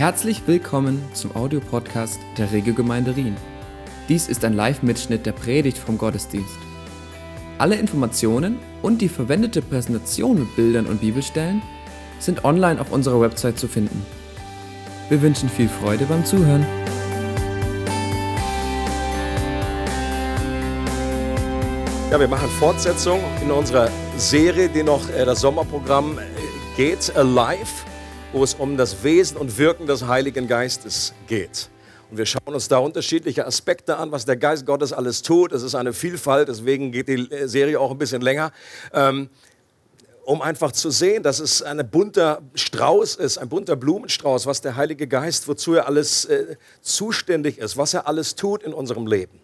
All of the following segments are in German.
Herzlich willkommen zum Audiopodcast der Regiogemeinde Rien. Dies ist ein Live-Mitschnitt der Predigt vom Gottesdienst. Alle Informationen und die verwendete Präsentation mit Bildern und Bibelstellen sind online auf unserer Website zu finden. Wir wünschen viel Freude beim Zuhören. Ja, wir machen Fortsetzung in unserer Serie, die noch äh, das Sommerprogramm äh, geht, Alive, wo es um das Wesen und Wirken des Heiligen Geistes geht. Und wir schauen uns da unterschiedliche Aspekte an, was der Geist Gottes alles tut. Es ist eine Vielfalt, deswegen geht die Serie auch ein bisschen länger. Ähm, um einfach zu sehen, dass es ein bunter Strauß ist, ein bunter Blumenstrauß, was der Heilige Geist, wozu er alles äh, zuständig ist, was er alles tut in unserem Leben.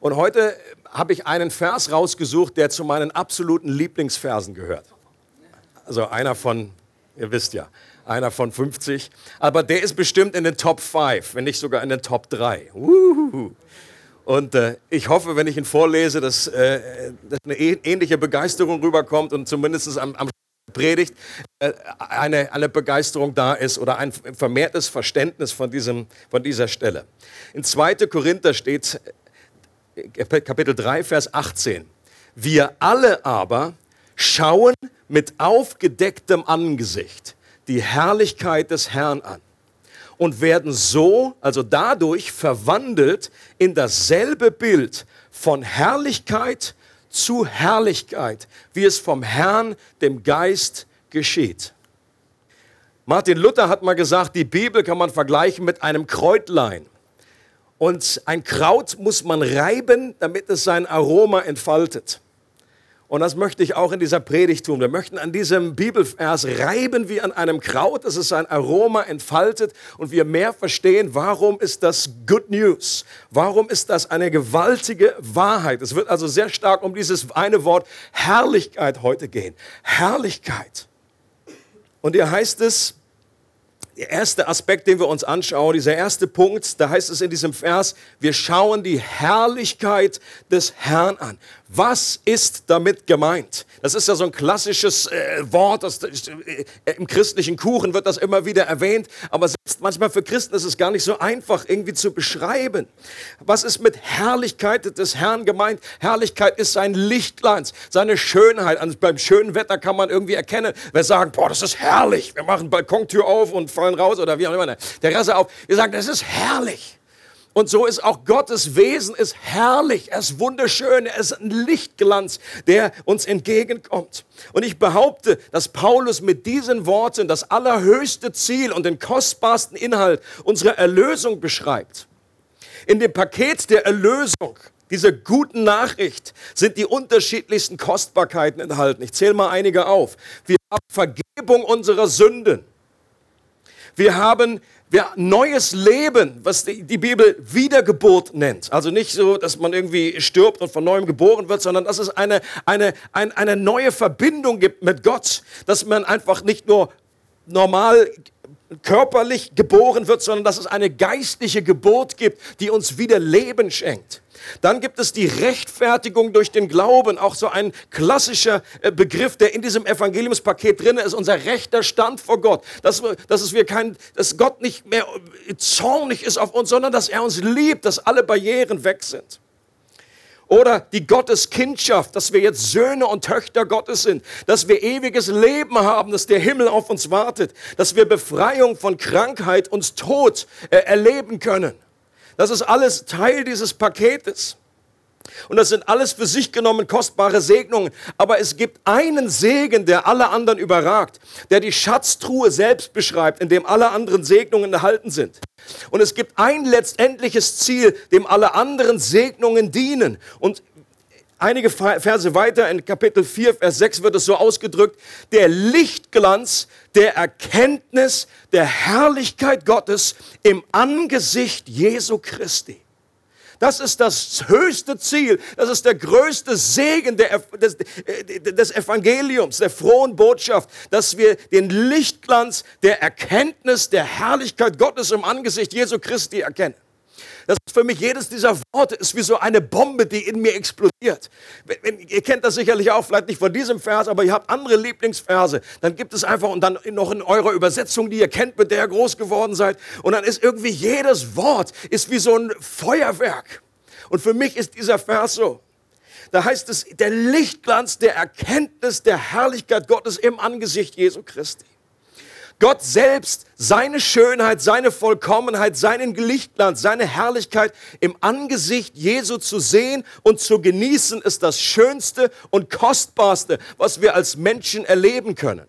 Und heute habe ich einen Vers rausgesucht, der zu meinen absoluten Lieblingsversen gehört. Also einer von, ihr wisst ja, einer von 50. Aber der ist bestimmt in den Top 5, wenn nicht sogar in den Top 3. Uhuhu. Und äh, ich hoffe, wenn ich ihn vorlese, dass, äh, dass eine ähnliche Begeisterung rüberkommt und zumindest am, am Predigt äh, eine, eine Begeisterung da ist oder ein vermehrtes Verständnis von, diesem, von dieser Stelle. In 2. Korinther steht Kapitel 3, Vers 18. Wir alle aber schauen mit aufgedecktem Angesicht die Herrlichkeit des Herrn an und werden so, also dadurch verwandelt in dasselbe Bild von Herrlichkeit zu Herrlichkeit, wie es vom Herrn, dem Geist, geschieht. Martin Luther hat mal gesagt, die Bibel kann man vergleichen mit einem Kräutlein. Und ein Kraut muss man reiben, damit es sein Aroma entfaltet. Und das möchte ich auch in dieser Predigt tun. Wir möchten an diesem Bibelvers reiben wie an einem Kraut, dass es sein Aroma entfaltet und wir mehr verstehen, warum ist das Good News? Warum ist das eine gewaltige Wahrheit? Es wird also sehr stark um dieses eine Wort Herrlichkeit heute gehen. Herrlichkeit. Und hier heißt es, der erste Aspekt, den wir uns anschauen, dieser erste Punkt, da heißt es in diesem Vers, wir schauen die Herrlichkeit des Herrn an. Was ist damit gemeint? Das ist ja so ein klassisches äh, Wort, das, äh, im christlichen Kuchen wird das immer wieder erwähnt, aber selbst manchmal für Christen ist es gar nicht so einfach irgendwie zu beschreiben. Was ist mit Herrlichkeit des Herrn gemeint? Herrlichkeit ist sein Lichtglanz, seine Schönheit. Und beim schönen Wetter kann man irgendwie erkennen, wir sagen, boah, das ist herrlich. Wir machen Balkontür auf und fallen raus oder wie auch immer. Terrasse auf. Wir sagen, das ist herrlich. Und so ist auch Gottes Wesen ist herrlich, er ist wunderschön, er ist ein Lichtglanz, der uns entgegenkommt. Und ich behaupte, dass Paulus mit diesen Worten das allerhöchste Ziel und den kostbarsten Inhalt unserer Erlösung beschreibt. In dem Paket der Erlösung, dieser guten Nachricht, sind die unterschiedlichsten Kostbarkeiten enthalten. Ich zähle mal einige auf. Wir haben Vergebung unserer Sünden. Wir haben wir, neues Leben, was die, die, Bibel Wiedergeburt nennt. Also nicht so, dass man irgendwie stirbt und von neuem geboren wird, sondern dass es eine, eine, eine, eine neue Verbindung gibt mit Gott. Dass man einfach nicht nur normal körperlich geboren wird, sondern dass es eine geistliche Geburt gibt, die uns wieder Leben schenkt. Dann gibt es die Rechtfertigung durch den Glauben, auch so ein klassischer äh, Begriff, der in diesem Evangeliumspaket drin ist, unser rechter Stand vor Gott. Dass, dass, es wir kein, dass Gott nicht mehr äh, zornig ist auf uns, sondern dass er uns liebt, dass alle Barrieren weg sind. Oder die Gotteskindschaft, dass wir jetzt Söhne und Töchter Gottes sind, dass wir ewiges Leben haben, dass der Himmel auf uns wartet, dass wir Befreiung von Krankheit und Tod äh, erleben können. Das ist alles Teil dieses Paketes. Und das sind alles für sich genommen kostbare Segnungen. Aber es gibt einen Segen, der alle anderen überragt, der die Schatztruhe selbst beschreibt, in dem alle anderen Segnungen enthalten sind. Und es gibt ein letztendliches Ziel, dem alle anderen Segnungen dienen. Und Einige Verse weiter in Kapitel 4, Vers 6 wird es so ausgedrückt, der Lichtglanz der Erkenntnis der Herrlichkeit Gottes im Angesicht Jesu Christi. Das ist das höchste Ziel, das ist der größte Segen der, des, des Evangeliums, der frohen Botschaft, dass wir den Lichtglanz der Erkenntnis der Herrlichkeit Gottes im Angesicht Jesu Christi erkennen. Das ist für mich, jedes dieser Worte ist wie so eine Bombe, die in mir explodiert. Wenn, wenn, ihr kennt das sicherlich auch, vielleicht nicht von diesem Vers, aber ihr habt andere Lieblingsverse. Dann gibt es einfach, und dann noch in eurer Übersetzung, die ihr kennt, mit der ihr groß geworden seid. Und dann ist irgendwie jedes Wort, ist wie so ein Feuerwerk. Und für mich ist dieser Vers so. Da heißt es, der Lichtglanz der Erkenntnis der Herrlichkeit Gottes im Angesicht Jesu Christi. Gott selbst, seine Schönheit, seine Vollkommenheit, seinen Lichtglanz, seine Herrlichkeit im Angesicht Jesu zu sehen und zu genießen, ist das Schönste und Kostbarste, was wir als Menschen erleben können.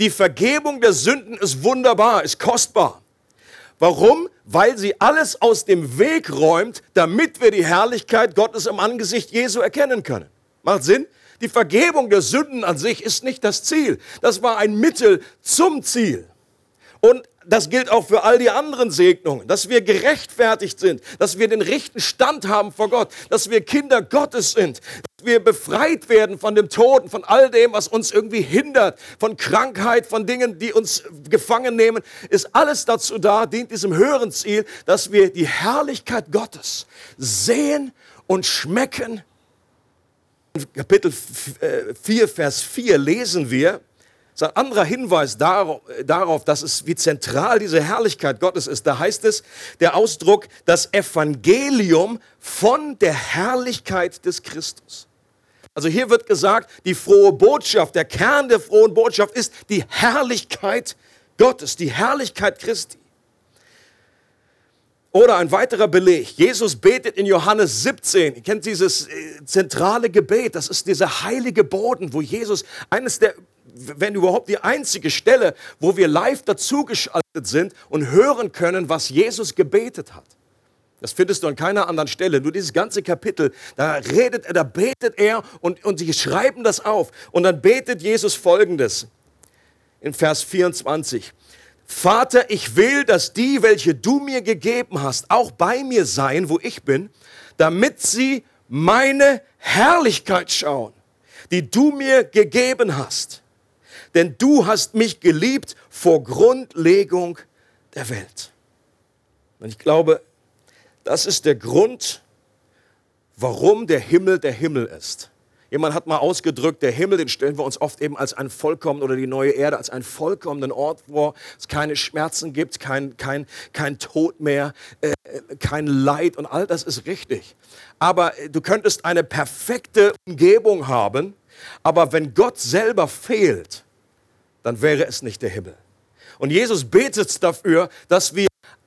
Die Vergebung der Sünden ist wunderbar, ist kostbar. Warum? Weil sie alles aus dem Weg räumt, damit wir die Herrlichkeit Gottes im Angesicht Jesu erkennen können. Macht Sinn? Die Vergebung der Sünden an sich ist nicht das Ziel. Das war ein Mittel zum Ziel. Und das gilt auch für all die anderen Segnungen, dass wir gerechtfertigt sind, dass wir den rechten Stand haben vor Gott, dass wir Kinder Gottes sind, dass wir befreit werden von dem Tod, von all dem, was uns irgendwie hindert, von Krankheit, von Dingen, die uns gefangen nehmen, ist alles dazu da, dient diesem höheren Ziel, dass wir die Herrlichkeit Gottes sehen und schmecken. Kapitel 4, äh, Vers 4 lesen wir, ist ein anderer Hinweis darauf, dass es wie zentral diese Herrlichkeit Gottes ist. Da heißt es, der Ausdruck, das Evangelium von der Herrlichkeit des Christus. Also hier wird gesagt, die frohe Botschaft, der Kern der frohen Botschaft ist die Herrlichkeit Gottes, die Herrlichkeit Christi. Oder ein weiterer Beleg. Jesus betet in Johannes 17. Ihr kennt dieses äh, zentrale Gebet. Das ist dieser heilige Boden, wo Jesus eines der wenn überhaupt die einzige Stelle, wo wir live dazugeschaltet sind und hören können, was Jesus gebetet hat. Das findest du an keiner anderen Stelle. Nur dieses ganze Kapitel, da redet er, da betet er und, und sie schreiben das auf. Und dann betet Jesus folgendes in Vers 24. Vater, ich will, dass die, welche du mir gegeben hast, auch bei mir seien, wo ich bin, damit sie meine Herrlichkeit schauen, die du mir gegeben hast denn du hast mich geliebt vor Grundlegung der Welt. Und ich glaube, das ist der Grund, warum der Himmel der Himmel ist. Jemand hat mal ausgedrückt, der Himmel, den stellen wir uns oft eben als ein vollkommen oder die neue Erde als einen vollkommenen Ort vor, es keine Schmerzen gibt, kein, kein, kein Tod mehr, äh, kein Leid und all das ist richtig. Aber du könntest eine perfekte Umgebung haben, aber wenn Gott selber fehlt, dann wäre es nicht der Himmel. Und Jesus betet dafür, dass wir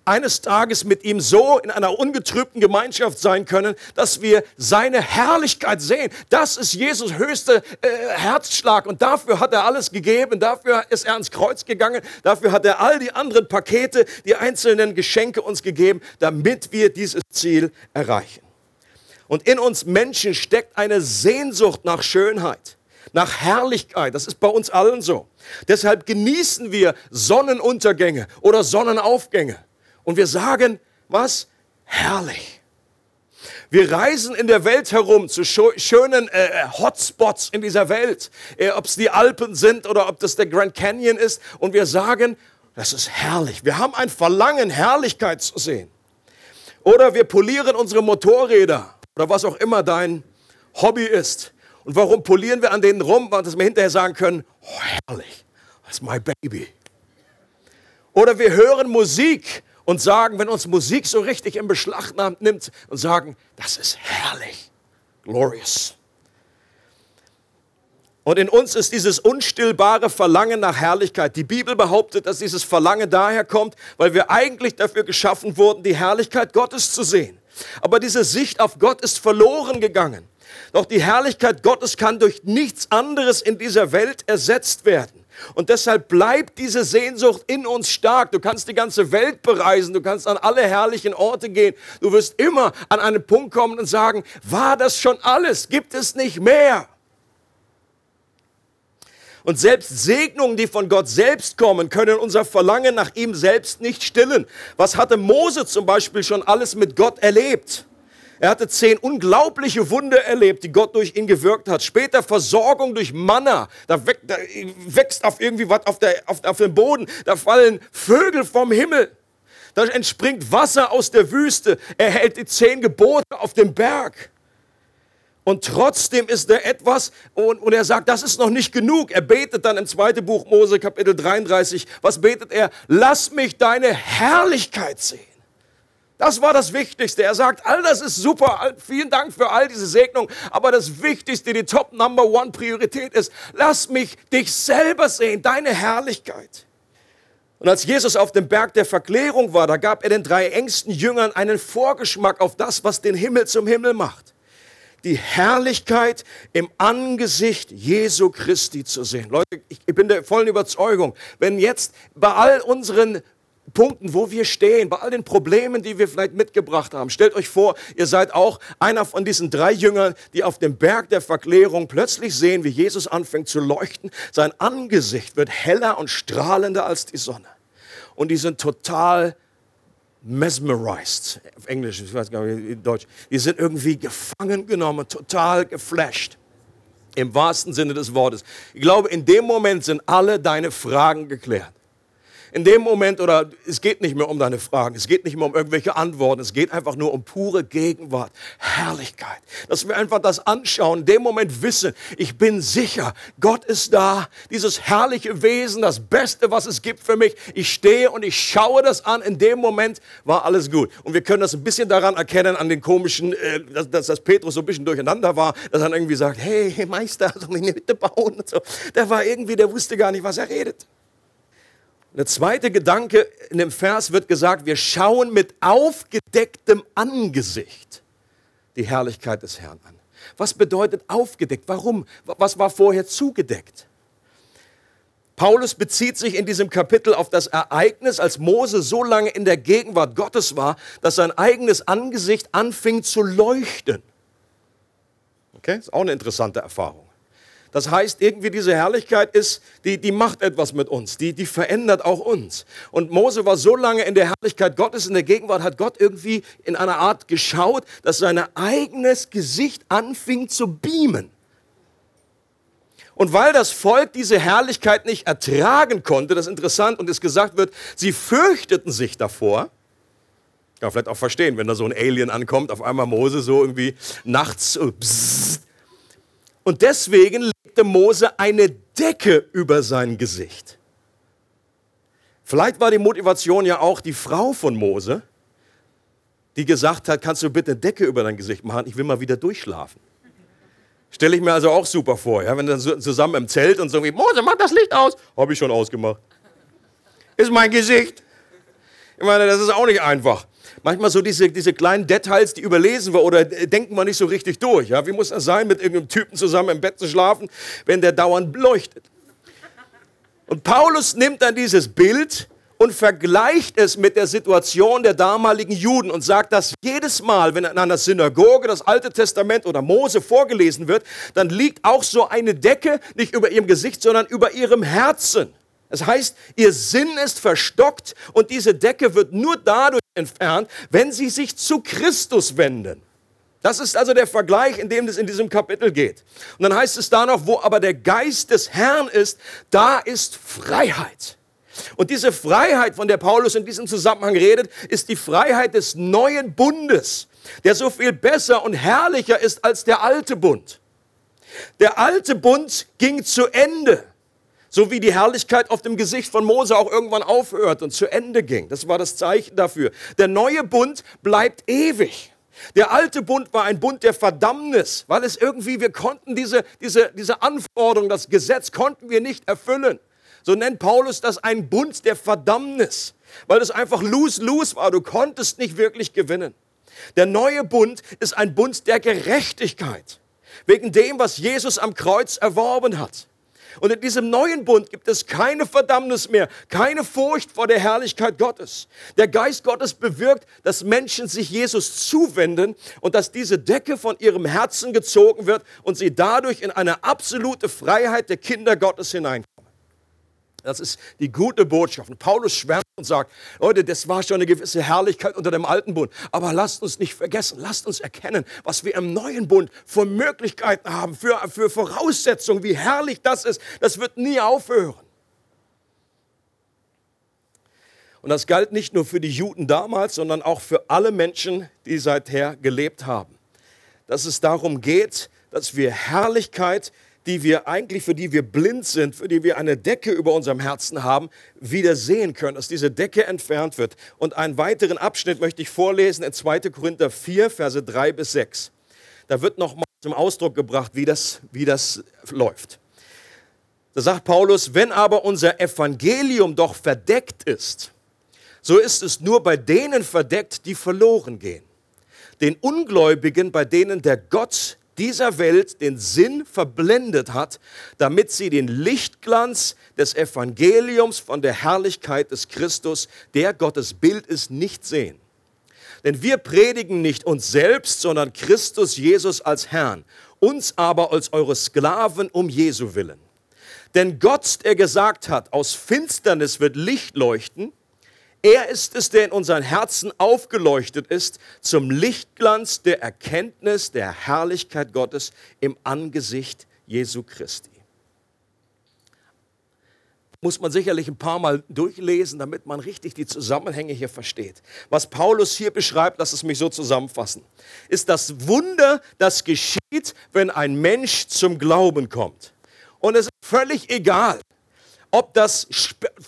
eines Tages mit ihm so in einer ungetrübten Gemeinschaft sein können, dass wir seine Herrlichkeit sehen. Das ist Jesus höchster äh, Herzschlag und dafür hat er alles gegeben, dafür ist er ans Kreuz gegangen, dafür hat er all die anderen Pakete, die einzelnen Geschenke uns gegeben, damit wir dieses Ziel erreichen. Und in uns Menschen steckt eine Sehnsucht nach Schönheit nach Herrlichkeit. Das ist bei uns allen so. Deshalb genießen wir Sonnenuntergänge oder Sonnenaufgänge. Und wir sagen, was? Herrlich. Wir reisen in der Welt herum zu schönen äh, Hotspots in dieser Welt, äh, ob es die Alpen sind oder ob das der Grand Canyon ist. Und wir sagen, das ist herrlich. Wir haben ein Verlangen, Herrlichkeit zu sehen. Oder wir polieren unsere Motorräder oder was auch immer dein Hobby ist. Und warum polieren wir an denen rum? Dass wir hinterher sagen können, oh, herrlich, das ist my baby. Oder wir hören Musik und sagen, wenn uns Musik so richtig in Beschlag nimmt und sagen, das ist herrlich, glorious. Und in uns ist dieses unstillbare Verlangen nach Herrlichkeit. Die Bibel behauptet, dass dieses Verlangen daher kommt, weil wir eigentlich dafür geschaffen wurden, die Herrlichkeit Gottes zu sehen. Aber diese Sicht auf Gott ist verloren gegangen. Doch die Herrlichkeit Gottes kann durch nichts anderes in dieser Welt ersetzt werden. Und deshalb bleibt diese Sehnsucht in uns stark. Du kannst die ganze Welt bereisen, du kannst an alle herrlichen Orte gehen. Du wirst immer an einen Punkt kommen und sagen, war das schon alles? Gibt es nicht mehr? Und selbst Segnungen, die von Gott selbst kommen, können unser Verlangen nach ihm selbst nicht stillen. Was hatte Mose zum Beispiel schon alles mit Gott erlebt? Er hatte zehn unglaubliche Wunder erlebt, die Gott durch ihn gewirkt hat. Später Versorgung durch Manna. Da, wächst, da wächst auf irgendwie was auf, der, auf, auf dem Boden. Da fallen Vögel vom Himmel. Da entspringt Wasser aus der Wüste. Er hält die zehn Gebote auf dem Berg. Und trotzdem ist er etwas, und, und, er sagt, das ist noch nicht genug. Er betet dann im zweiten Buch Mose, Kapitel 33. Was betet er? Lass mich deine Herrlichkeit sehen. Das war das Wichtigste. Er sagt, all das ist super. Vielen Dank für all diese Segnung. Aber das Wichtigste, die Top Number One Priorität ist, lass mich dich selber sehen, deine Herrlichkeit. Und als Jesus auf dem Berg der Verklärung war, da gab er den drei engsten Jüngern einen Vorgeschmack auf das, was den Himmel zum Himmel macht. Die Herrlichkeit im Angesicht Jesu Christi zu sehen. Leute, ich bin der vollen Überzeugung, wenn jetzt bei all unseren Punkten, wo wir stehen, bei all den Problemen, die wir vielleicht mitgebracht haben. Stellt euch vor, ihr seid auch einer von diesen drei Jüngern, die auf dem Berg der Verklärung plötzlich sehen, wie Jesus anfängt zu leuchten. Sein Angesicht wird heller und strahlender als die Sonne. Und die sind total mesmerized. Auf Englisch, ich weiß gar nicht, in Deutsch. Die sind irgendwie gefangen genommen, total geflasht. Im wahrsten Sinne des Wortes. Ich glaube, in dem Moment sind alle deine Fragen geklärt in dem Moment, oder es geht nicht mehr um deine Fragen, es geht nicht mehr um irgendwelche Antworten, es geht einfach nur um pure Gegenwart, Herrlichkeit. Dass wir einfach das anschauen, in dem Moment wissen, ich bin sicher, Gott ist da, dieses herrliche Wesen, das Beste, was es gibt für mich. Ich stehe und ich schaue das an, in dem Moment war alles gut. Und wir können das ein bisschen daran erkennen, an den komischen, äh, dass, dass, dass Petrus so ein bisschen durcheinander war, dass er irgendwie sagt, hey Meister, soll mich eine Hütte bauen und so. Der war irgendwie, der wusste gar nicht, was er redet. Der zweite Gedanke in dem Vers wird gesagt, wir schauen mit aufgedecktem Angesicht die Herrlichkeit des Herrn an. Was bedeutet aufgedeckt? Warum? Was war vorher zugedeckt? Paulus bezieht sich in diesem Kapitel auf das Ereignis, als Mose so lange in der Gegenwart Gottes war, dass sein eigenes Angesicht anfing zu leuchten. Okay, ist auch eine interessante Erfahrung. Das heißt, irgendwie diese Herrlichkeit ist, die, die macht etwas mit uns, die, die verändert auch uns. Und Mose war so lange in der Herrlichkeit Gottes, in der Gegenwart, hat Gott irgendwie in einer Art geschaut, dass sein eigenes Gesicht anfing zu beamen. Und weil das Volk diese Herrlichkeit nicht ertragen konnte, das ist interessant und es gesagt wird, sie fürchteten sich davor. Kann man vielleicht auch verstehen, wenn da so ein Alien ankommt, auf einmal Mose so irgendwie nachts, bzzzt, und deswegen legte Mose eine Decke über sein Gesicht. Vielleicht war die Motivation ja auch die Frau von Mose, die gesagt hat, kannst du bitte eine Decke über dein Gesicht machen, ich will mal wieder durchschlafen. Stelle ich mir also auch super vor, ja, wenn dann zusammen im Zelt und so wie, Mose, mach das Licht aus. Habe ich schon ausgemacht. Ist mein Gesicht. Ich meine, das ist auch nicht einfach manchmal so diese, diese kleinen Details, die überlesen wir oder denken wir nicht so richtig durch. Ja? Wie muss das sein, mit irgendeinem Typen zusammen im Bett zu schlafen, wenn der dauernd leuchtet? Und Paulus nimmt dann dieses Bild und vergleicht es mit der Situation der damaligen Juden und sagt, dass jedes Mal, wenn in einer Synagoge das Alte Testament oder Mose vorgelesen wird, dann liegt auch so eine Decke nicht über ihrem Gesicht, sondern über ihrem Herzen. Das heißt, ihr Sinn ist verstockt und diese Decke wird nur dadurch entfernt, wenn sie sich zu Christus wenden. Das ist also der Vergleich, in dem es in diesem Kapitel geht. Und dann heißt es da noch, wo aber der Geist des Herrn ist, da ist Freiheit. Und diese Freiheit, von der Paulus in diesem Zusammenhang redet, ist die Freiheit des neuen Bundes, der so viel besser und herrlicher ist als der alte Bund. Der alte Bund ging zu Ende. So wie die Herrlichkeit auf dem Gesicht von Mose auch irgendwann aufhört und zu Ende ging. Das war das Zeichen dafür. Der neue Bund bleibt ewig. Der alte Bund war ein Bund der Verdammnis, weil es irgendwie, wir konnten diese, diese, diese Anforderung, das Gesetz konnten wir nicht erfüllen. So nennt Paulus das ein Bund der Verdammnis, weil es einfach lose-lose war. Du konntest nicht wirklich gewinnen. Der neue Bund ist ein Bund der Gerechtigkeit, wegen dem, was Jesus am Kreuz erworben hat. Und in diesem neuen Bund gibt es keine Verdammnis mehr, keine Furcht vor der Herrlichkeit Gottes. Der Geist Gottes bewirkt, dass Menschen sich Jesus zuwenden und dass diese Decke von ihrem Herzen gezogen wird und sie dadurch in eine absolute Freiheit der Kinder Gottes hineinkommen. Das ist die gute Botschaft. Und Paulus schwärmt und sagt, Leute, das war schon eine gewisse Herrlichkeit unter dem alten Bund. Aber lasst uns nicht vergessen, lasst uns erkennen, was wir im neuen Bund für Möglichkeiten haben, für, für Voraussetzungen, wie herrlich das ist. Das wird nie aufhören. Und das galt nicht nur für die Juden damals, sondern auch für alle Menschen, die seither gelebt haben. Dass es darum geht, dass wir Herrlichkeit, die wir eigentlich, für die wir blind sind, für die wir eine Decke über unserem Herzen haben, wieder sehen können, dass diese Decke entfernt wird. Und einen weiteren Abschnitt möchte ich vorlesen in 2. Korinther 4, Verse 3 bis 6. Da wird nochmal zum Ausdruck gebracht, wie das, wie das läuft. Da sagt Paulus, wenn aber unser Evangelium doch verdeckt ist, so ist es nur bei denen verdeckt, die verloren gehen. Den Ungläubigen, bei denen der Gott dieser Welt den Sinn verblendet hat, damit sie den Lichtglanz des Evangeliums von der Herrlichkeit des Christus, der Gottes Bild ist, nicht sehen. Denn wir predigen nicht uns selbst, sondern Christus Jesus als Herrn, uns aber als eure Sklaven um Jesu willen. Denn Gott, der gesagt hat, aus Finsternis wird Licht leuchten, er ist es, der in unseren Herzen aufgeleuchtet ist zum Lichtglanz der Erkenntnis der Herrlichkeit Gottes im Angesicht Jesu Christi. Muss man sicherlich ein paar Mal durchlesen, damit man richtig die Zusammenhänge hier versteht. Was Paulus hier beschreibt, lass es mich so zusammenfassen, ist das Wunder, das geschieht, wenn ein Mensch zum Glauben kommt. Und es ist völlig egal, ob das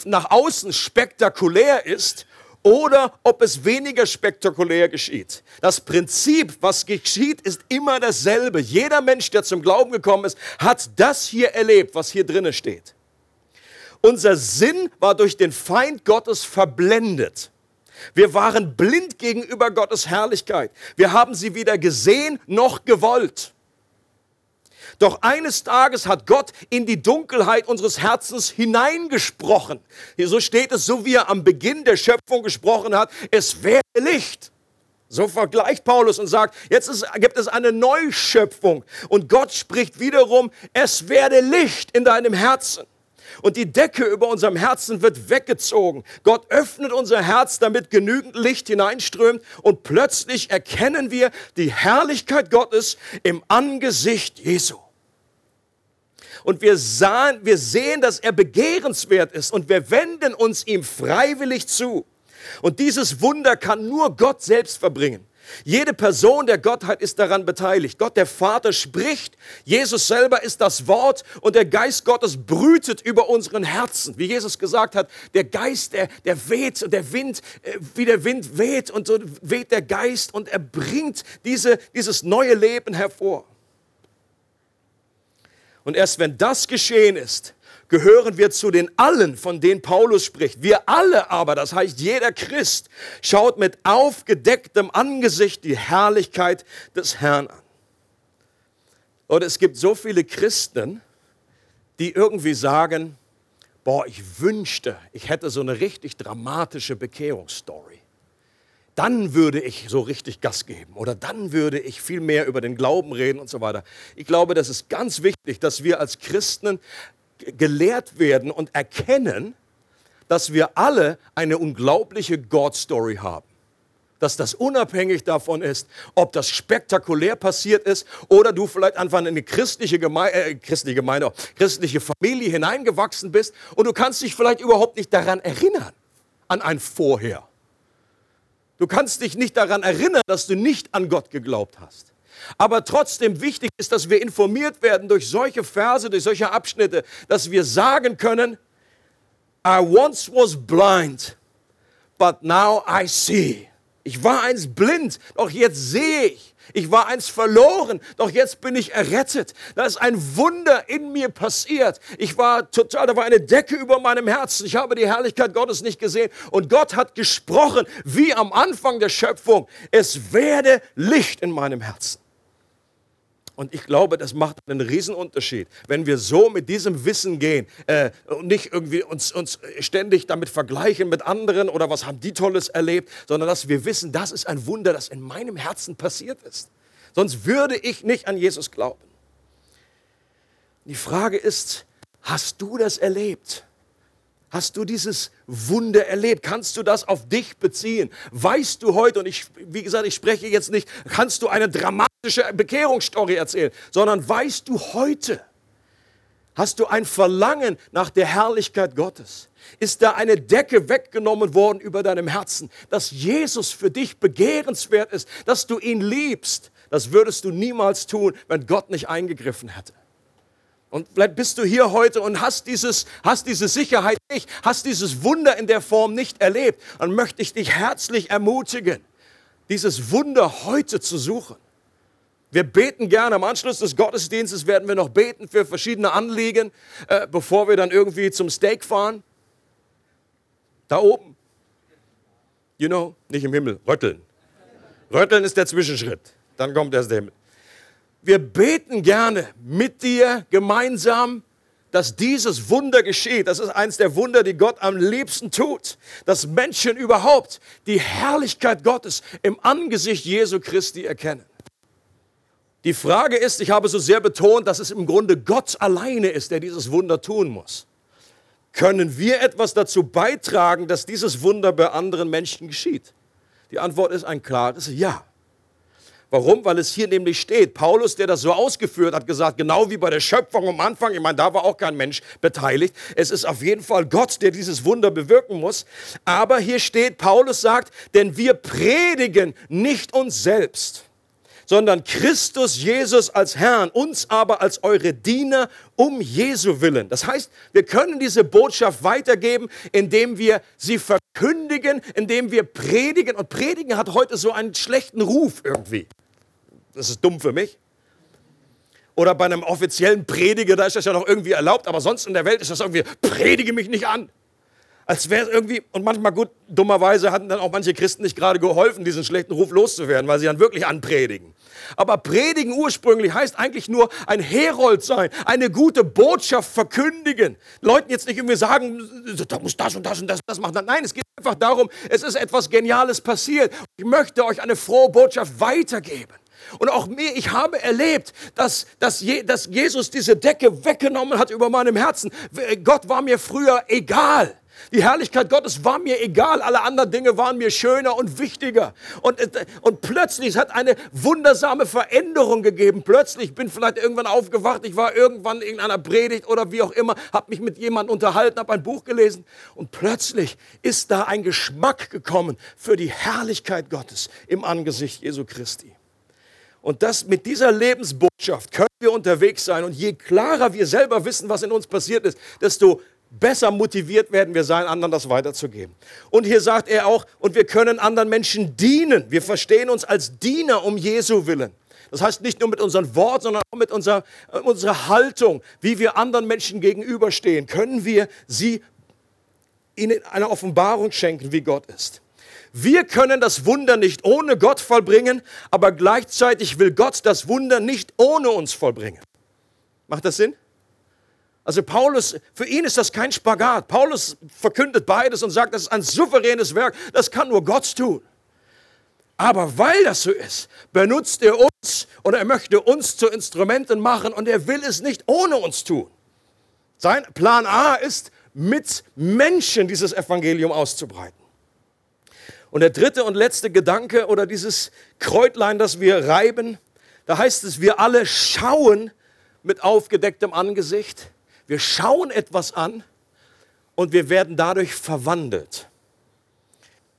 nach außen spektakulär ist oder ob es weniger spektakulär geschieht. Das Prinzip, was geschieht, ist immer dasselbe. Jeder Mensch, der zum Glauben gekommen ist, hat das hier erlebt, was hier drinnen steht. Unser Sinn war durch den Feind Gottes verblendet. Wir waren blind gegenüber Gottes Herrlichkeit. Wir haben sie weder gesehen noch gewollt. Doch eines Tages hat Gott in die Dunkelheit unseres Herzens hineingesprochen. Hier so steht es, so wie er am Beginn der Schöpfung gesprochen hat, es werde Licht. So vergleicht Paulus und sagt, jetzt ist, gibt es eine Neuschöpfung. Und Gott spricht wiederum, es werde Licht in deinem Herzen. Und die Decke über unserem Herzen wird weggezogen. Gott öffnet unser Herz, damit genügend Licht hineinströmt. Und plötzlich erkennen wir die Herrlichkeit Gottes im Angesicht Jesu. Und wir, sahen, wir sehen, dass er begehrenswert ist und wir wenden uns ihm freiwillig zu. Und dieses Wunder kann nur Gott selbst verbringen. Jede Person der Gottheit ist daran beteiligt. Gott der Vater spricht, Jesus selber ist das Wort und der Geist Gottes brütet über unseren Herzen. Wie Jesus gesagt hat, der Geist, der, der weht, der Wind, äh, wie der Wind weht und so weht der Geist und er bringt diese, dieses neue Leben hervor. Und erst wenn das geschehen ist, gehören wir zu den allen, von denen Paulus spricht. Wir alle aber, das heißt jeder Christ, schaut mit aufgedecktem Angesicht die Herrlichkeit des Herrn an. Und es gibt so viele Christen, die irgendwie sagen, boah, ich wünschte, ich hätte so eine richtig dramatische Bekehrungsstory dann würde ich so richtig Gas geben oder dann würde ich viel mehr über den Glauben reden und so weiter. Ich glaube, das ist ganz wichtig, dass wir als Christen gelehrt werden und erkennen, dass wir alle eine unglaubliche God-Story haben. Dass das unabhängig davon ist, ob das spektakulär passiert ist oder du vielleicht einfach in eine christliche Gemeinde, äh, christliche, Gemeinde, christliche Familie hineingewachsen bist und du kannst dich vielleicht überhaupt nicht daran erinnern, an ein Vorher. Du kannst dich nicht daran erinnern, dass du nicht an Gott geglaubt hast. Aber trotzdem wichtig ist, dass wir informiert werden durch solche Verse, durch solche Abschnitte, dass wir sagen können, I once was blind, but now I see. Ich war einst blind, doch jetzt sehe ich. Ich war einst verloren, doch jetzt bin ich errettet. Da ist ein Wunder in mir passiert. Ich war total, da war eine Decke über meinem Herzen. Ich habe die Herrlichkeit Gottes nicht gesehen. Und Gott hat gesprochen, wie am Anfang der Schöpfung. Es werde Licht in meinem Herzen. Und ich glaube, das macht einen Riesenunterschied, wenn wir so mit diesem Wissen gehen äh, und nicht irgendwie uns, uns ständig damit vergleichen mit anderen oder was haben die Tolles erlebt, sondern dass wir wissen, das ist ein Wunder, das in meinem Herzen passiert ist. Sonst würde ich nicht an Jesus glauben. Die Frage ist, hast du das erlebt? Hast du dieses Wunder erlebt? Kannst du das auf dich beziehen? Weißt du heute, und ich, wie gesagt, ich spreche jetzt nicht, kannst du eine dramatische Bekehrungsstory erzählen, sondern weißt du heute, Hast du ein Verlangen nach der Herrlichkeit Gottes? Ist da eine Decke weggenommen worden über deinem Herzen, dass Jesus für dich begehrenswert ist, dass du ihn liebst? Das würdest du niemals tun, wenn Gott nicht eingegriffen hätte. Und vielleicht bist du hier heute und hast, dieses, hast diese Sicherheit nicht, hast dieses Wunder in der Form nicht erlebt. Dann möchte ich dich herzlich ermutigen, dieses Wunder heute zu suchen. Wir beten gerne. Am Anschluss des Gottesdienstes werden wir noch beten für verschiedene Anliegen, äh, bevor wir dann irgendwie zum Steak fahren. Da oben. You know, nicht im Himmel, rötteln. Rötteln ist der Zwischenschritt. Dann kommt erst der Himmel wir beten gerne mit dir gemeinsam, dass dieses Wunder geschieht. Das ist eines der Wunder, die Gott am liebsten tut. Dass Menschen überhaupt die Herrlichkeit Gottes im Angesicht Jesu Christi erkennen. Die Frage ist, ich habe so sehr betont, dass es im Grunde Gott alleine ist, der dieses Wunder tun muss. Können wir etwas dazu beitragen, dass dieses Wunder bei anderen Menschen geschieht? Die Antwort ist ein klares Ja. Warum? Weil es hier nämlich steht, Paulus, der das so ausgeführt hat, gesagt, genau wie bei der Schöpfung am Anfang, ich meine, da war auch kein Mensch beteiligt. Es ist auf jeden Fall Gott, der dieses Wunder bewirken muss. Aber hier steht, Paulus sagt, denn wir predigen nicht uns selbst, sondern Christus Jesus als Herrn, uns aber als eure Diener um Jesu willen. Das heißt, wir können diese Botschaft weitergeben, indem wir sie verkündigen, indem wir predigen. Und predigen hat heute so einen schlechten Ruf irgendwie. Das ist dumm für mich. Oder bei einem offiziellen Prediger, da ist das ja noch irgendwie erlaubt, aber sonst in der Welt ist das irgendwie, predige mich nicht an. Als wäre es irgendwie, und manchmal gut, dummerweise hatten dann auch manche Christen nicht gerade geholfen, diesen schlechten Ruf loszuwerden, weil sie dann wirklich anpredigen. Aber predigen ursprünglich heißt eigentlich nur ein Herold sein, eine gute Botschaft verkündigen. Leuten jetzt nicht irgendwie sagen, da muss das und das und das, machen. Nein, es geht einfach darum, es ist etwas Geniales passiert. Ich möchte euch eine frohe Botschaft weitergeben. Und auch mir, ich habe erlebt, dass, dass, Je, dass Jesus diese Decke weggenommen hat über meinem Herzen. Gott war mir früher egal. Die Herrlichkeit Gottes war mir egal, alle anderen Dinge waren mir schöner und wichtiger. Und, äh, und plötzlich es hat eine wundersame Veränderung gegeben. Plötzlich bin vielleicht irgendwann aufgewacht, ich war irgendwann in einer Predigt oder wie auch immer, habe mich mit jemandem unterhalten, habe ein Buch gelesen und plötzlich ist da ein Geschmack gekommen für die Herrlichkeit Gottes im Angesicht Jesu Christi. Und das mit dieser Lebensbotschaft können wir unterwegs sein. Und je klarer wir selber wissen, was in uns passiert ist, desto besser motiviert werden wir sein, anderen das weiterzugeben. Und hier sagt er auch, und wir können anderen Menschen dienen. Wir verstehen uns als Diener um Jesu willen. Das heißt nicht nur mit unserem Wort, sondern auch mit unserer, äh, unserer Haltung, wie wir anderen Menschen gegenüberstehen, können wir sie ihnen eine Offenbarung schenken, wie Gott ist. Wir können das Wunder nicht ohne Gott vollbringen, aber gleichzeitig will Gott das Wunder nicht ohne uns vollbringen. Macht das Sinn? Also Paulus, für ihn ist das kein Spagat. Paulus verkündet beides und sagt, das ist ein souveränes Werk, das kann nur Gott tun. Aber weil das so ist, benutzt er uns und er möchte uns zu Instrumenten machen und er will es nicht ohne uns tun. Sein Plan A ist, mit Menschen dieses Evangelium auszubreiten. Und der dritte und letzte Gedanke oder dieses Kräutlein, das wir reiben, da heißt es, wir alle schauen mit aufgedecktem Angesicht. Wir schauen etwas an und wir werden dadurch verwandelt.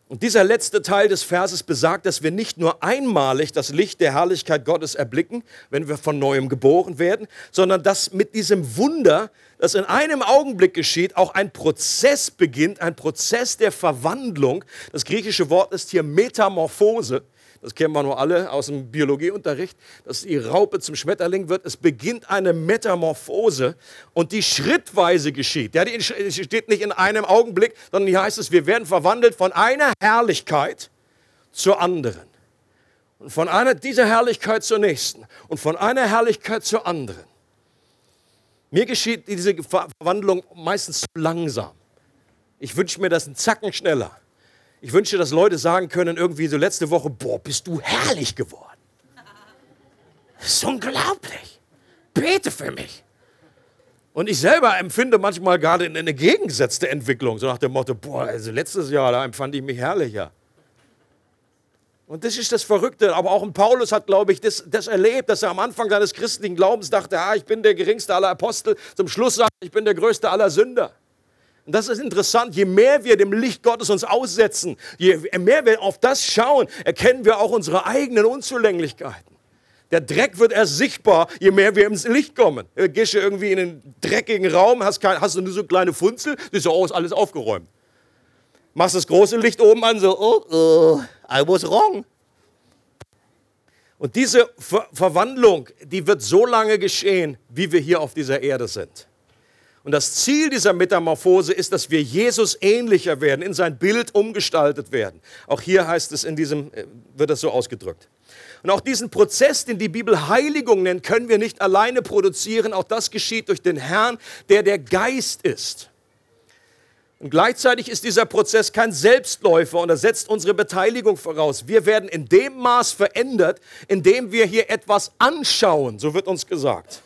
Und dieser letzte Teil des Verses besagt, dass wir nicht nur einmalig das Licht der Herrlichkeit Gottes erblicken, wenn wir von neuem geboren werden, sondern dass mit diesem Wunder, das in einem Augenblick geschieht, auch ein Prozess beginnt, ein Prozess der Verwandlung. Das griechische Wort ist hier Metamorphose das kennen wir nur alle aus dem Biologieunterricht, dass die Raupe zum Schmetterling wird. Es beginnt eine Metamorphose und die schrittweise geschieht. Ja, die steht nicht in einem Augenblick, sondern hier heißt es, wir werden verwandelt von einer Herrlichkeit zur anderen. Und von einer dieser Herrlichkeit zur nächsten und von einer Herrlichkeit zur anderen. Mir geschieht diese Verwandlung meistens zu langsam. Ich wünsche mir das einen Zacken schneller. Ich wünsche, dass Leute sagen können, irgendwie so letzte Woche, boah, bist du herrlich geworden. Das ist unglaublich. Bete für mich. Und ich selber empfinde manchmal gerade eine gegengesetzte Entwicklung, so nach dem Motto, boah, also letztes Jahr, da empfand ich mich herrlicher. Und das ist das Verrückte. Aber auch ein Paulus hat, glaube ich, das, das erlebt, dass er am Anfang seines christlichen Glaubens dachte, ah, ich bin der geringste aller Apostel. Zum Schluss sagt, ich bin der größte aller Sünder. Und das ist interessant. Je mehr wir dem Licht Gottes uns aussetzen, je mehr wir auf das schauen, erkennen wir auch unsere eigenen Unzulänglichkeiten. Der Dreck wird erst sichtbar, je mehr wir ins Licht kommen. Du gehst du irgendwie in einen dreckigen Raum, hast, kein, hast du nur so kleine Funzel, siehst du, oh, ist alles aufgeräumt machst das große Licht oben an, so, oh, oh, I was wrong. Und diese Ver Verwandlung, die wird so lange geschehen, wie wir hier auf dieser Erde sind. Und das Ziel dieser Metamorphose ist, dass wir Jesus ähnlicher werden, in sein Bild umgestaltet werden. Auch hier heißt es in diesem, äh, wird das so ausgedrückt. Und auch diesen Prozess, den die Bibel Heiligung nennt, können wir nicht alleine produzieren. Auch das geschieht durch den Herrn, der der Geist ist. Und gleichzeitig ist dieser Prozess kein Selbstläufer und er setzt unsere Beteiligung voraus. Wir werden in dem Maß verändert, indem wir hier etwas anschauen, so wird uns gesagt.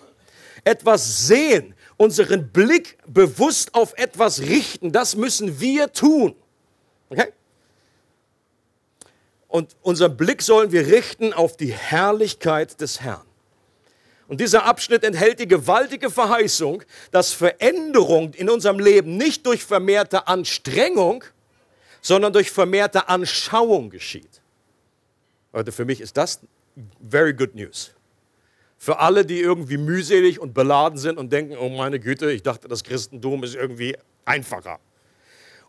Etwas sehen, unseren Blick bewusst auf etwas richten, das müssen wir tun. Okay? Und unseren Blick sollen wir richten auf die Herrlichkeit des Herrn. Und dieser Abschnitt enthält die gewaltige Verheißung, dass Veränderung in unserem Leben nicht durch vermehrte Anstrengung, sondern durch vermehrte Anschauung geschieht. Leute, für mich ist das very good news. Für alle, die irgendwie mühselig und beladen sind und denken, oh meine Güte, ich dachte, das Christentum ist irgendwie einfacher.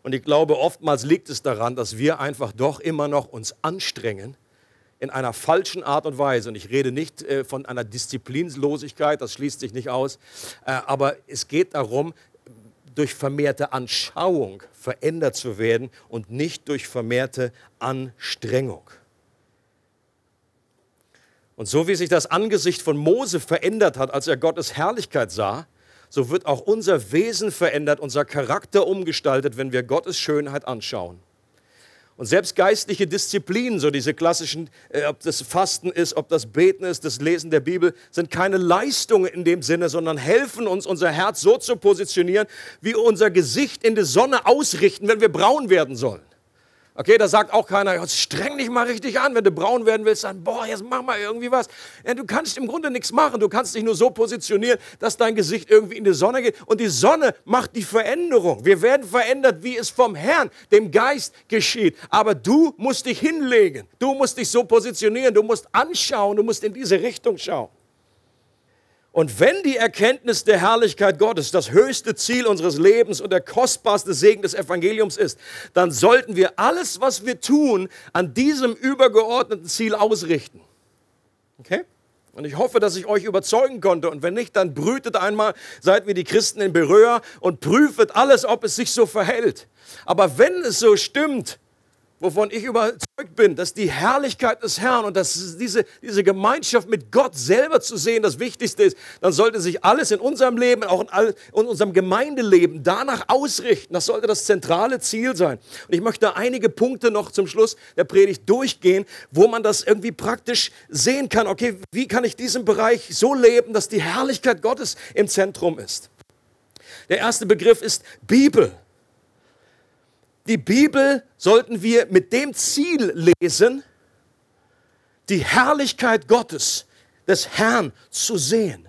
Und ich glaube, oftmals liegt es daran, dass wir einfach doch immer noch uns anstrengen, in einer falschen Art und Weise. Und ich rede nicht äh, von einer Disziplinlosigkeit, das schließt sich nicht aus, äh, aber es geht darum, durch vermehrte Anschauung verändert zu werden und nicht durch vermehrte Anstrengung. Und so wie sich das Angesicht von Mose verändert hat, als er Gottes Herrlichkeit sah, so wird auch unser Wesen verändert, unser Charakter umgestaltet, wenn wir Gottes Schönheit anschauen. Und selbst geistliche Disziplinen, so diese klassischen, äh, ob das Fasten ist, ob das Beten ist, das Lesen der Bibel, sind keine Leistungen in dem Sinne, sondern helfen uns, unser Herz so zu positionieren, wie unser Gesicht in die Sonne ausrichten, wenn wir braun werden sollen. Okay, da sagt auch keiner, streng dich mal richtig an, wenn du braun werden willst, dann, boah, jetzt mach mal irgendwie was. Ja, du kannst im Grunde nichts machen. Du kannst dich nur so positionieren, dass dein Gesicht irgendwie in die Sonne geht. Und die Sonne macht die Veränderung. Wir werden verändert, wie es vom Herrn, dem Geist geschieht. Aber du musst dich hinlegen. Du musst dich so positionieren. Du musst anschauen. Du musst in diese Richtung schauen. Und wenn die Erkenntnis der Herrlichkeit Gottes das höchste Ziel unseres Lebens und der kostbarste Segen des Evangeliums ist, dann sollten wir alles, was wir tun, an diesem übergeordneten Ziel ausrichten. Okay? Und ich hoffe, dass ich euch überzeugen konnte. Und wenn nicht, dann brütet einmal, seid wie die Christen in Berührer und prüfet alles, ob es sich so verhält. Aber wenn es so stimmt, wovon ich überzeugt bin, dass die Herrlichkeit des Herrn und dass diese, diese Gemeinschaft mit Gott selber zu sehen das Wichtigste ist, dann sollte sich alles in unserem Leben, auch in, all, in unserem Gemeindeleben danach ausrichten. Das sollte das zentrale Ziel sein. Und ich möchte einige Punkte noch zum Schluss der Predigt durchgehen, wo man das irgendwie praktisch sehen kann. Okay, wie kann ich diesen Bereich so leben, dass die Herrlichkeit Gottes im Zentrum ist? Der erste Begriff ist Bibel. Die Bibel sollten wir mit dem Ziel lesen, die Herrlichkeit Gottes, des Herrn zu sehen.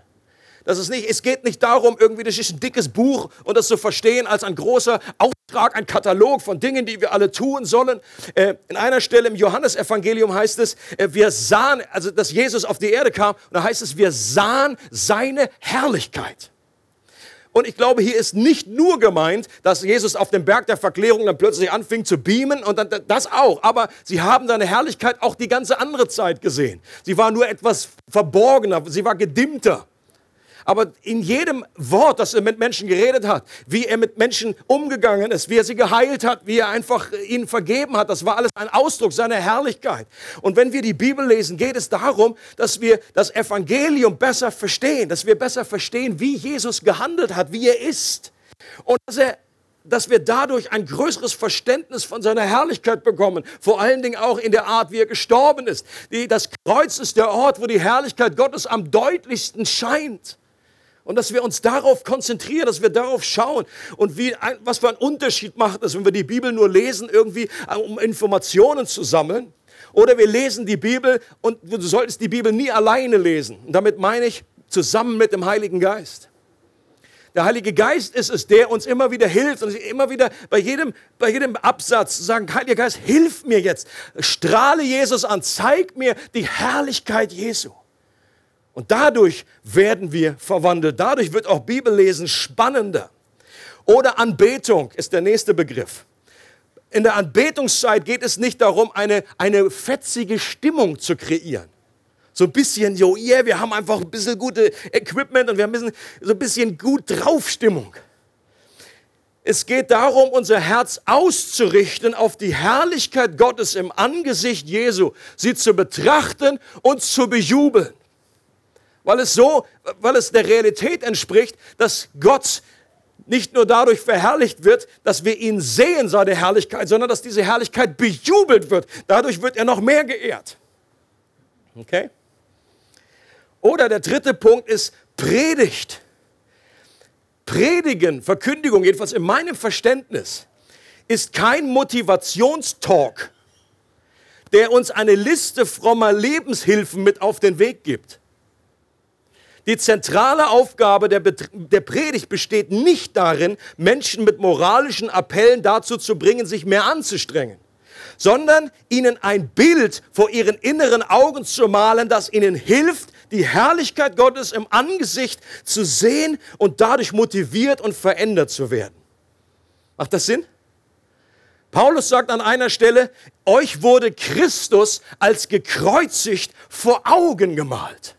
Das ist nicht, es geht nicht darum, irgendwie, das ist ein dickes Buch und das zu verstehen als ein großer Auftrag, ein Katalog von Dingen, die wir alle tun sollen. Äh, in einer Stelle im Johannesevangelium heißt es, äh, wir sahen, also dass Jesus auf die Erde kam, und da heißt es, wir sahen seine Herrlichkeit. Und ich glaube, hier ist nicht nur gemeint, dass Jesus auf dem Berg der Verklärung dann plötzlich anfing zu beamen und dann, das auch. Aber sie haben seine Herrlichkeit auch die ganze andere Zeit gesehen. Sie war nur etwas verborgener, sie war gedimmter. Aber in jedem Wort, das er mit Menschen geredet hat, wie er mit Menschen umgegangen ist, wie er sie geheilt hat, wie er einfach ihnen vergeben hat, das war alles ein Ausdruck seiner Herrlichkeit. Und wenn wir die Bibel lesen, geht es darum, dass wir das Evangelium besser verstehen, dass wir besser verstehen, wie Jesus gehandelt hat, wie er ist. Und dass er dass wir dadurch ein größeres Verständnis von seiner Herrlichkeit bekommen. Vor allen Dingen auch in der Art, wie er gestorben ist. Die, das Kreuz ist der Ort, wo die Herrlichkeit Gottes am deutlichsten scheint. Und dass wir uns darauf konzentrieren, dass wir darauf schauen und wie, was für einen Unterschied macht es, wenn wir die Bibel nur lesen, irgendwie, äh, um Informationen zu sammeln. Oder wir lesen die Bibel und du solltest die Bibel nie alleine lesen. Und damit meine ich zusammen mit dem Heiligen Geist. Der Heilige Geist ist es, der uns immer wieder hilft und immer wieder bei jedem, bei jedem Absatz sagen, Heiliger Geist, hilf mir jetzt. Strahle Jesus an, zeig mir die Herrlichkeit Jesu. Und dadurch werden wir verwandelt. Dadurch wird auch Bibellesen spannender. Oder Anbetung ist der nächste Begriff. In der Anbetungszeit geht es nicht darum, eine, eine fetzige Stimmung zu kreieren. So ein bisschen, yo, yeah, wir haben einfach ein bisschen gute Equipment und wir haben ein bisschen, so ein bisschen gut drauf Stimmung. Es geht darum, unser Herz auszurichten auf die Herrlichkeit Gottes im Angesicht Jesu, sie zu betrachten und zu bejubeln. Weil es so, weil es der Realität entspricht, dass Gott nicht nur dadurch verherrlicht wird, dass wir ihn sehen, seine Herrlichkeit, sondern dass diese Herrlichkeit bejubelt wird. Dadurch wird er noch mehr geehrt. Okay? Oder der dritte Punkt ist Predigt. Predigen, Verkündigung, jedenfalls in meinem Verständnis, ist kein Motivationstalk, der uns eine Liste frommer Lebenshilfen mit auf den Weg gibt. Die zentrale Aufgabe der, der Predigt besteht nicht darin, Menschen mit moralischen Appellen dazu zu bringen, sich mehr anzustrengen, sondern ihnen ein Bild vor ihren inneren Augen zu malen, das ihnen hilft, die Herrlichkeit Gottes im Angesicht zu sehen und dadurch motiviert und verändert zu werden. Macht das Sinn? Paulus sagt an einer Stelle, euch wurde Christus als gekreuzigt vor Augen gemalt.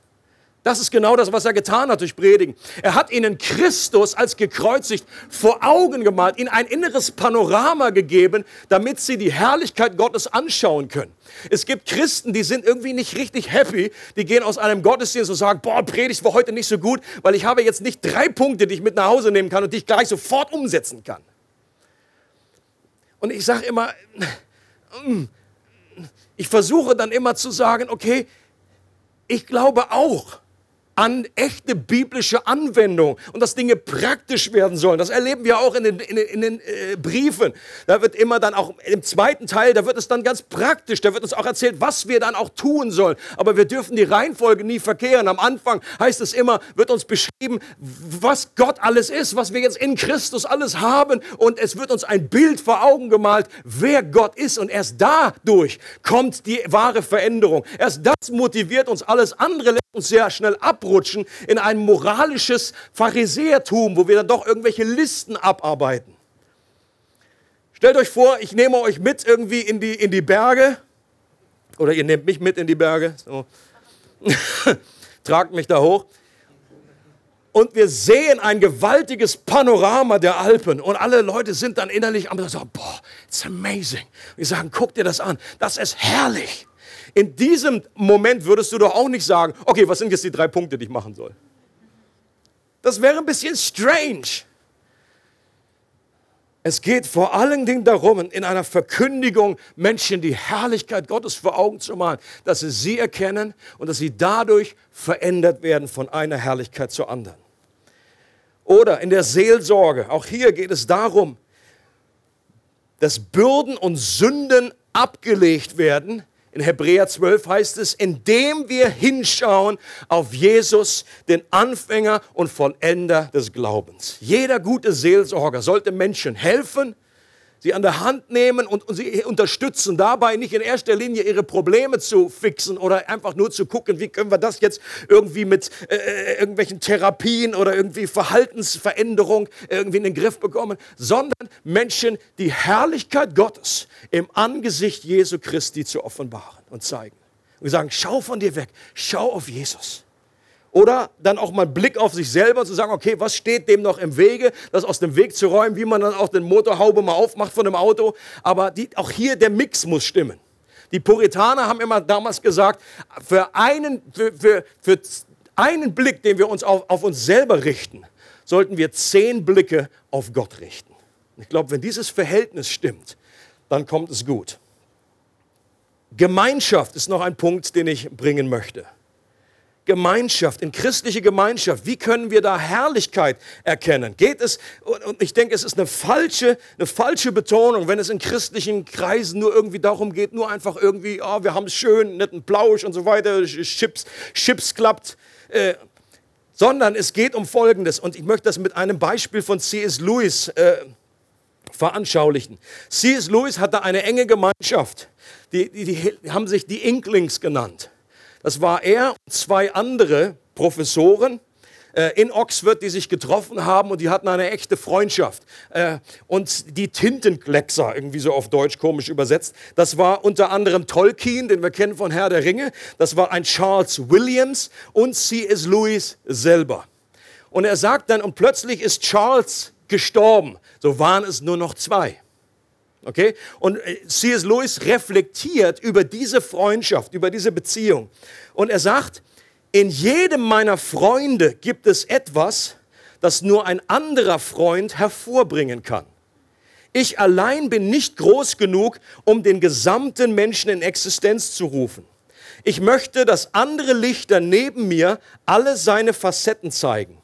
Das ist genau das, was er getan hat durch Predigen. Er hat ihnen Christus als gekreuzigt vor Augen gemalt, ihnen ein inneres Panorama gegeben, damit sie die Herrlichkeit Gottes anschauen können. Es gibt Christen, die sind irgendwie nicht richtig happy, die gehen aus einem Gottesdienst und sagen, boah, Predigt war heute nicht so gut, weil ich habe jetzt nicht drei Punkte, die ich mit nach Hause nehmen kann und die ich gleich sofort umsetzen kann. Und ich sage immer, mm, ich versuche dann immer zu sagen, okay, ich glaube auch, an echte biblische Anwendung und dass Dinge praktisch werden sollen. Das erleben wir auch in den, in den, in den äh, Briefen. Da wird immer dann auch im zweiten Teil, da wird es dann ganz praktisch, da wird uns auch erzählt, was wir dann auch tun sollen. Aber wir dürfen die Reihenfolge nie verkehren. Am Anfang heißt es immer, wird uns beschrieben, was Gott alles ist, was wir jetzt in Christus alles haben und es wird uns ein Bild vor Augen gemalt, wer Gott ist und erst dadurch kommt die wahre Veränderung. Erst das motiviert uns, alles andere lässt uns sehr schnell abrutschen abrutschen in ein moralisches Pharisäertum, wo wir dann doch irgendwelche Listen abarbeiten. Stellt euch vor, ich nehme euch mit irgendwie in die, in die Berge. Oder ihr nehmt mich mit in die Berge. So. Tragt mich da hoch. Und wir sehen ein gewaltiges Panorama der Alpen. Und alle Leute sind dann innerlich am sagen, boah, it's amazing. Wir sagen, guck dir das an. Das ist herrlich. In diesem Moment würdest du doch auch nicht sagen, okay, was sind jetzt die drei Punkte, die ich machen soll? Das wäre ein bisschen strange. Es geht vor allen Dingen darum, in einer Verkündigung Menschen die Herrlichkeit Gottes vor Augen zu malen, dass sie sie erkennen und dass sie dadurch verändert werden von einer Herrlichkeit zur anderen. Oder in der Seelsorge, auch hier geht es darum, dass Bürden und Sünden abgelegt werden, in Hebräer 12 heißt es, indem wir hinschauen auf Jesus, den Anfänger und Vollender des Glaubens. Jeder gute Seelsorger sollte Menschen helfen, sie an der Hand nehmen und, sie unterstützen dabei, nicht in erster Linie ihre Probleme zu fixen oder einfach nur zu gucken, wie können wir das jetzt irgendwie mit äh, äh irgendwelchen Therapien oder irgendwie Verhaltensveränderung irgendwie in den Griff bekommen, sondern Menschen die Herrlichkeit Gottes im Angesicht Jesu Christi zu offenbaren und zeigen. Und sagen, schau von dir weg, schau auf Jesus. Oder dann auch mal Blick auf sich selber zu sagen, okay, was steht dem noch im Wege, das aus dem Weg zu räumen, wie man dann auch den Motorhaube mal aufmacht von dem Auto. Aber die, auch hier der Mix muss stimmen. Die Puritaner haben immer damals gesagt, für einen, für, für, für einen Blick, den wir uns auf, auf uns selber richten, sollten wir zehn Blicke auf Gott richten. Ich glaube, wenn dieses Verhältnis stimmt, dann kommt es gut. Gemeinschaft ist noch ein Punkt, den ich bringen möchte. Gemeinschaft, in christliche Gemeinschaft, wie können wir da Herrlichkeit erkennen? Geht es, und ich denke, es ist eine falsche, eine falsche Betonung, wenn es in christlichen Kreisen nur irgendwie darum geht, nur einfach irgendwie, oh, wir haben es schön, netten Plausch und so weiter, Chips, Chips klappt. Äh, sondern es geht um Folgendes. Und ich möchte das mit einem Beispiel von C.S. Lewis äh, veranschaulichen. C.S. Lewis hatte eine enge Gemeinschaft. Die, die, die haben sich die Inklings genannt. Das war er und zwei andere Professoren äh, in Oxford, die sich getroffen haben und die hatten eine echte Freundschaft. Äh, und die Tintenkleckser, irgendwie so auf Deutsch komisch übersetzt, das war unter anderem Tolkien, den wir kennen von Herr der Ringe, das war ein Charles Williams und C.S. Lewis selber. Und er sagt dann, und plötzlich ist Charles gestorben. So waren es nur noch zwei. Okay? Und äh, C.S. Lewis reflektiert über diese Freundschaft, über diese Beziehung. Und er sagt, in jedem meiner Freunde gibt es etwas, das nur ein anderer Freund hervorbringen kann. Ich allein bin nicht groß genug, um den gesamten Menschen in Existenz zu rufen. Ich möchte, dass andere Lichter neben mir alle seine Facetten zeigen.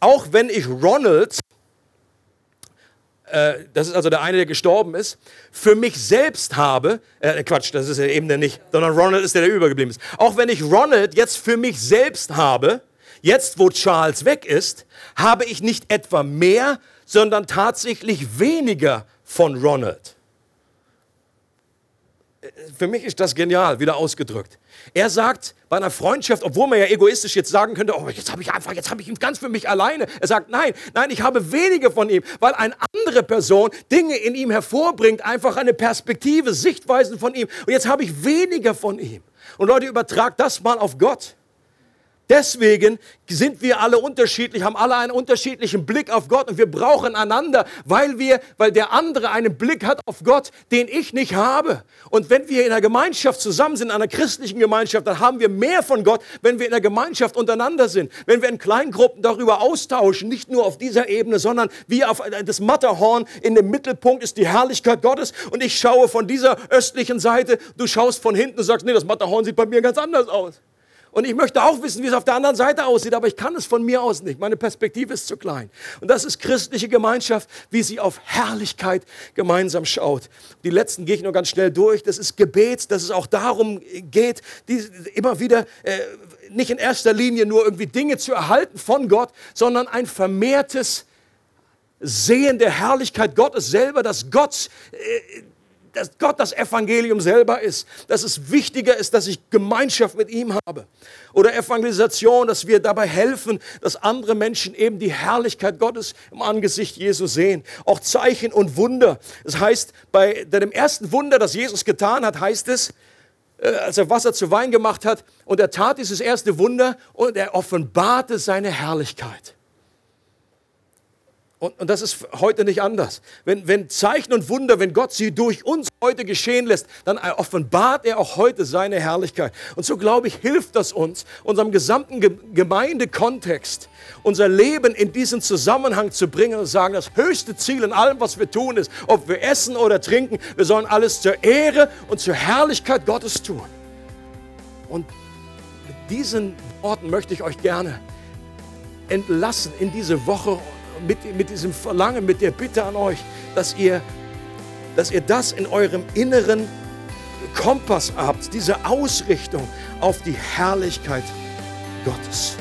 Auch wenn ich Ronald äh, das ist also der eine, der gestorben ist, für mich selbst habe, äh, Quatsch, das ist ja eben der nicht, sondern Ronald ist der, der übergeblieben ist. Auch wenn ich Ronald jetzt für mich selbst habe, jetzt wo Charles weg ist, habe ich nicht etwa mehr, sondern tatsächlich weniger von Ronald. Für mich ist das genial, wieder ausgedrückt. Er sagt bei einer Freundschaft, obwohl man ja egoistisch jetzt sagen könnte, oh, jetzt habe ich einfach, jetzt habe ich ihn ganz für mich alleine. Er sagt, nein, nein, ich habe wenige von ihm, weil eine andere Person Dinge in ihm hervorbringt, einfach eine Perspektive, Sichtweisen von ihm. Und jetzt habe ich weniger von ihm. Und Leute, übertragt das mal auf Gott. Deswegen sind wir alle unterschiedlich, haben alle einen unterschiedlichen Blick auf Gott und wir brauchen einander, weil wir, weil der andere einen Blick hat auf Gott, den ich nicht habe. Und wenn wir in der Gemeinschaft zusammen sind, in einer christlichen Gemeinschaft, dann haben wir mehr von Gott, wenn wir in der Gemeinschaft untereinander sind. Wenn wir in Kleingruppen darüber austauschen, nicht nur auf dieser Ebene, sondern wie auf das Matterhorn in dem Mittelpunkt ist die Herrlichkeit Gottes und ich schaue von dieser östlichen Seite, du schaust von hinten und sagst, nee, das Matterhorn sieht bei mir ganz anders aus. Und ich möchte auch wissen, wie es auf der anderen Seite aussieht, aber ich kann es von mir aus nicht. Meine Perspektive ist zu klein. Und das ist christliche Gemeinschaft, wie sie auf Herrlichkeit gemeinsam schaut. Die letzten gehe ich nur ganz schnell durch. Das ist Gebet, dass es auch darum geht, die, immer wieder äh, nicht in erster Linie nur irgendwie Dinge zu erhalten von Gott, sondern ein vermehrtes Sehen der Herrlichkeit Gottes selber, dass Gott äh, dass Gott das Evangelium selber ist, dass es wichtiger ist, dass ich Gemeinschaft mit ihm habe. Oder Evangelisation, dass wir dabei helfen, dass andere Menschen eben die Herrlichkeit Gottes im Angesicht Jesu sehen. Auch Zeichen und Wunder. Das heißt, bei dem ersten Wunder, das Jesus getan hat, heißt es, äh, als er Wasser zu Wein gemacht hat, und er tat dieses erste Wunder und er offenbarte seine Herrlichkeit. Und, und, das ist heute nicht anders. Wenn, wenn Zeichen und Wunder, wenn Gott sie durch uns heute geschehen lässt, dann offenbart er auch heute seine Herrlichkeit. Und so glaube ich, hilft das uns, unserem gesamten Gemeindekontext, unser Leben in diesen Zusammenhang zu bringen und sagen, das höchste Ziel in allem, was wir tun, ist, ob wir essen oder trinken, wir sollen alles zur Ehre und zur Herrlichkeit Gottes tun. Und mit diesen Worten möchte ich euch gerne entlassen in diese Woche mit, mit diesem Verlangen, mit der Bitte an euch, dass ihr, dass ihr das in eurem inneren Kompass habt, diese Ausrichtung auf die Herrlichkeit Gottes.